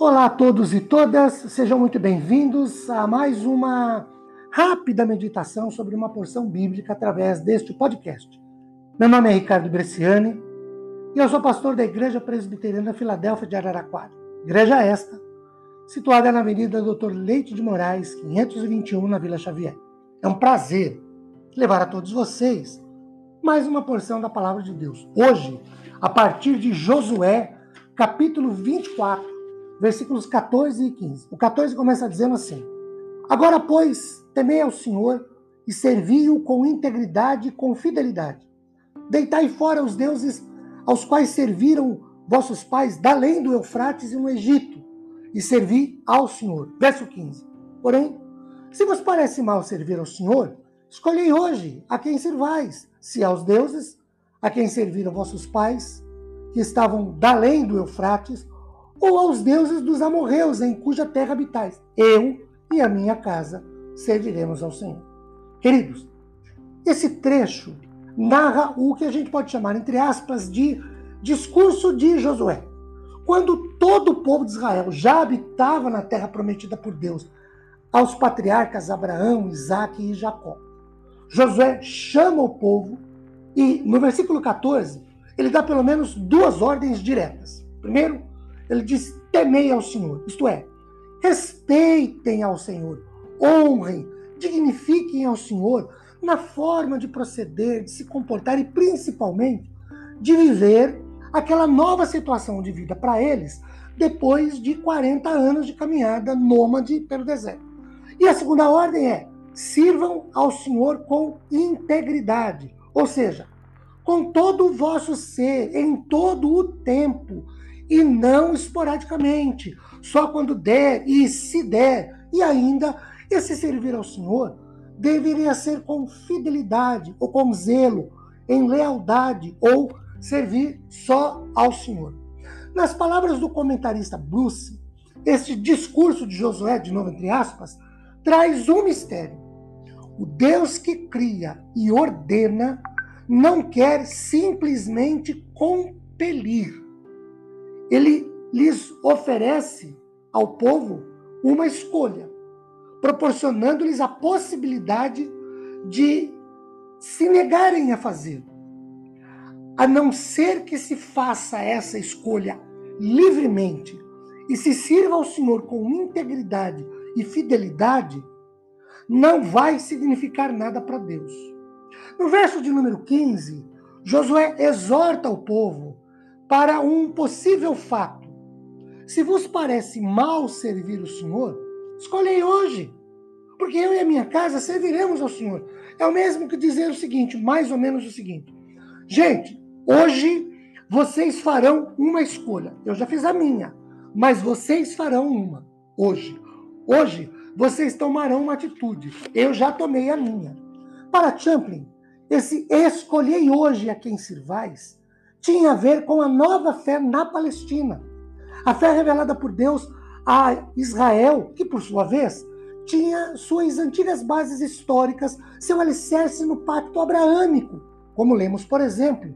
Olá a todos e todas, sejam muito bem-vindos a mais uma rápida meditação sobre uma porção bíblica através deste podcast. Meu nome é Ricardo Bresciani e eu sou pastor da Igreja Presbiteriana Filadélfia de Araraquara. Igreja esta, situada na Avenida Doutor Leite de Moraes, 521, na Vila Xavier. É um prazer levar a todos vocês mais uma porção da palavra de Deus. Hoje, a partir de Josué, capítulo 24, versículos 14 e 15. O 14 começa dizendo assim: Agora, pois, temei ao Senhor e servi-o com integridade e com fidelidade. Deitai fora os deuses aos quais serviram vossos pais da além do Eufrates e no Egito, e servi ao Senhor. Verso 15. Porém, se vos parece mal servir ao Senhor, escolhei hoje a quem servais, se aos deuses, a quem serviram vossos pais, que estavam da além do Eufrates, ou aos deuses dos amorreus, em cuja terra habitais. Eu e a minha casa serviremos ao Senhor. Queridos, esse trecho narra o que a gente pode chamar, entre aspas, de discurso de Josué. Quando todo o povo de Israel já habitava na terra prometida por Deus, aos patriarcas Abraão, Isaac e Jacó. Josué chama o povo e, no versículo 14, ele dá pelo menos duas ordens diretas. Primeiro, ele diz: temei ao Senhor, isto é, respeitem ao Senhor, honrem, dignifiquem ao Senhor na forma de proceder, de se comportar e principalmente de viver aquela nova situação de vida para eles depois de 40 anos de caminhada nômade pelo deserto. E a segunda ordem é: sirvam ao Senhor com integridade, ou seja, com todo o vosso ser, em todo o tempo, e não esporadicamente, só quando der e se der, e ainda esse servir ao Senhor deveria ser com fidelidade ou com zelo, em lealdade ou servir só ao Senhor. Nas palavras do comentarista Bruce, este discurso de Josué, de novo entre aspas, traz um mistério. O Deus que cria e ordena não quer simplesmente compelir. Ele lhes oferece ao povo uma escolha, proporcionando-lhes a possibilidade de se negarem a fazê-lo a não ser que se faça essa escolha livremente e se sirva ao Senhor com integridade e fidelidade, não vai significar nada para Deus. No verso de número 15, Josué exorta o povo para um possível fato. Se vos parece mal servir o Senhor, escolhei hoje, porque eu e a minha casa serviremos ao Senhor. É o mesmo que dizer o seguinte, mais ou menos o seguinte. Gente, Hoje vocês farão uma escolha. Eu já fiz a minha, mas vocês farão uma. Hoje. Hoje vocês tomarão uma atitude. Eu já tomei a minha. Para Champlin, esse escolhei hoje a quem sirvais tinha a ver com a nova fé na Palestina. A fé revelada por Deus a Israel, que por sua vez tinha suas antigas bases históricas, seu alicerce no pacto abraâmico, como lemos, por exemplo,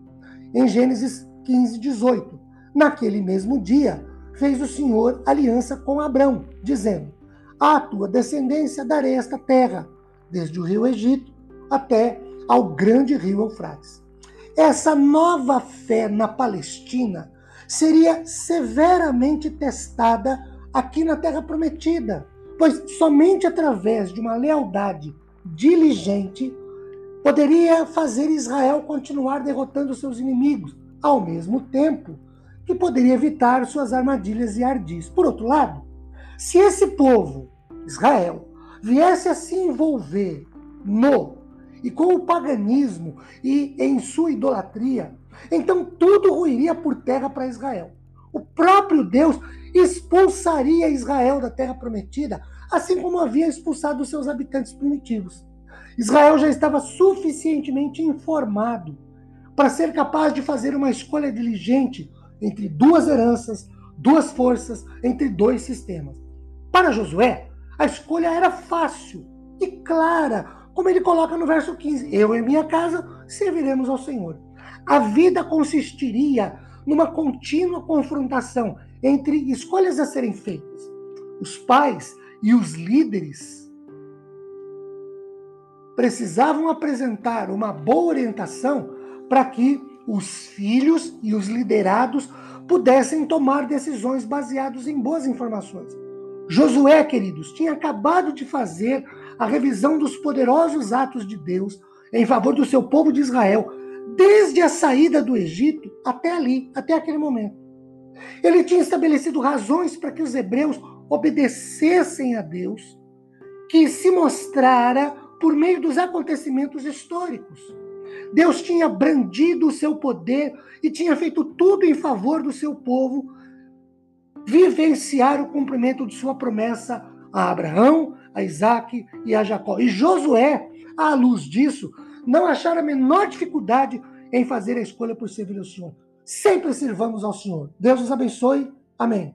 em Gênesis 15, 18. Naquele mesmo dia, fez o Senhor aliança com Abrão, dizendo: À tua descendência darei esta terra, desde o rio Egito até ao grande rio Eufrates. Essa nova fé na Palestina seria severamente testada aqui na Terra Prometida, pois somente através de uma lealdade diligente poderia fazer Israel continuar derrotando seus inimigos, ao mesmo tempo que poderia evitar suas armadilhas e ardis. Por outro lado, se esse povo, Israel, viesse a se envolver no e com o paganismo e em sua idolatria, então tudo ruiria por terra para Israel. O próprio Deus expulsaria Israel da terra prometida, assim como havia expulsado os seus habitantes primitivos. Israel já estava suficientemente informado para ser capaz de fazer uma escolha diligente entre duas heranças, duas forças, entre dois sistemas. Para Josué, a escolha era fácil e clara, como ele coloca no verso 15: Eu e minha casa serviremos ao Senhor. A vida consistiria numa contínua confrontação entre escolhas a serem feitas. Os pais e os líderes precisavam apresentar uma boa orientação para que os filhos e os liderados pudessem tomar decisões baseadas em boas informações. Josué, queridos, tinha acabado de fazer a revisão dos poderosos atos de Deus em favor do seu povo de Israel, desde a saída do Egito até ali, até aquele momento. Ele tinha estabelecido razões para que os hebreus obedecessem a Deus, que se mostrara por meio dos acontecimentos históricos. Deus tinha brandido o seu poder e tinha feito tudo em favor do seu povo vivenciar o cumprimento de sua promessa a Abraão, a Isaac e a Jacó. E Josué, à luz disso, não achar a menor dificuldade em fazer a escolha por servir ao Senhor. Sempre sirvamos ao Senhor. Deus nos abençoe. Amém.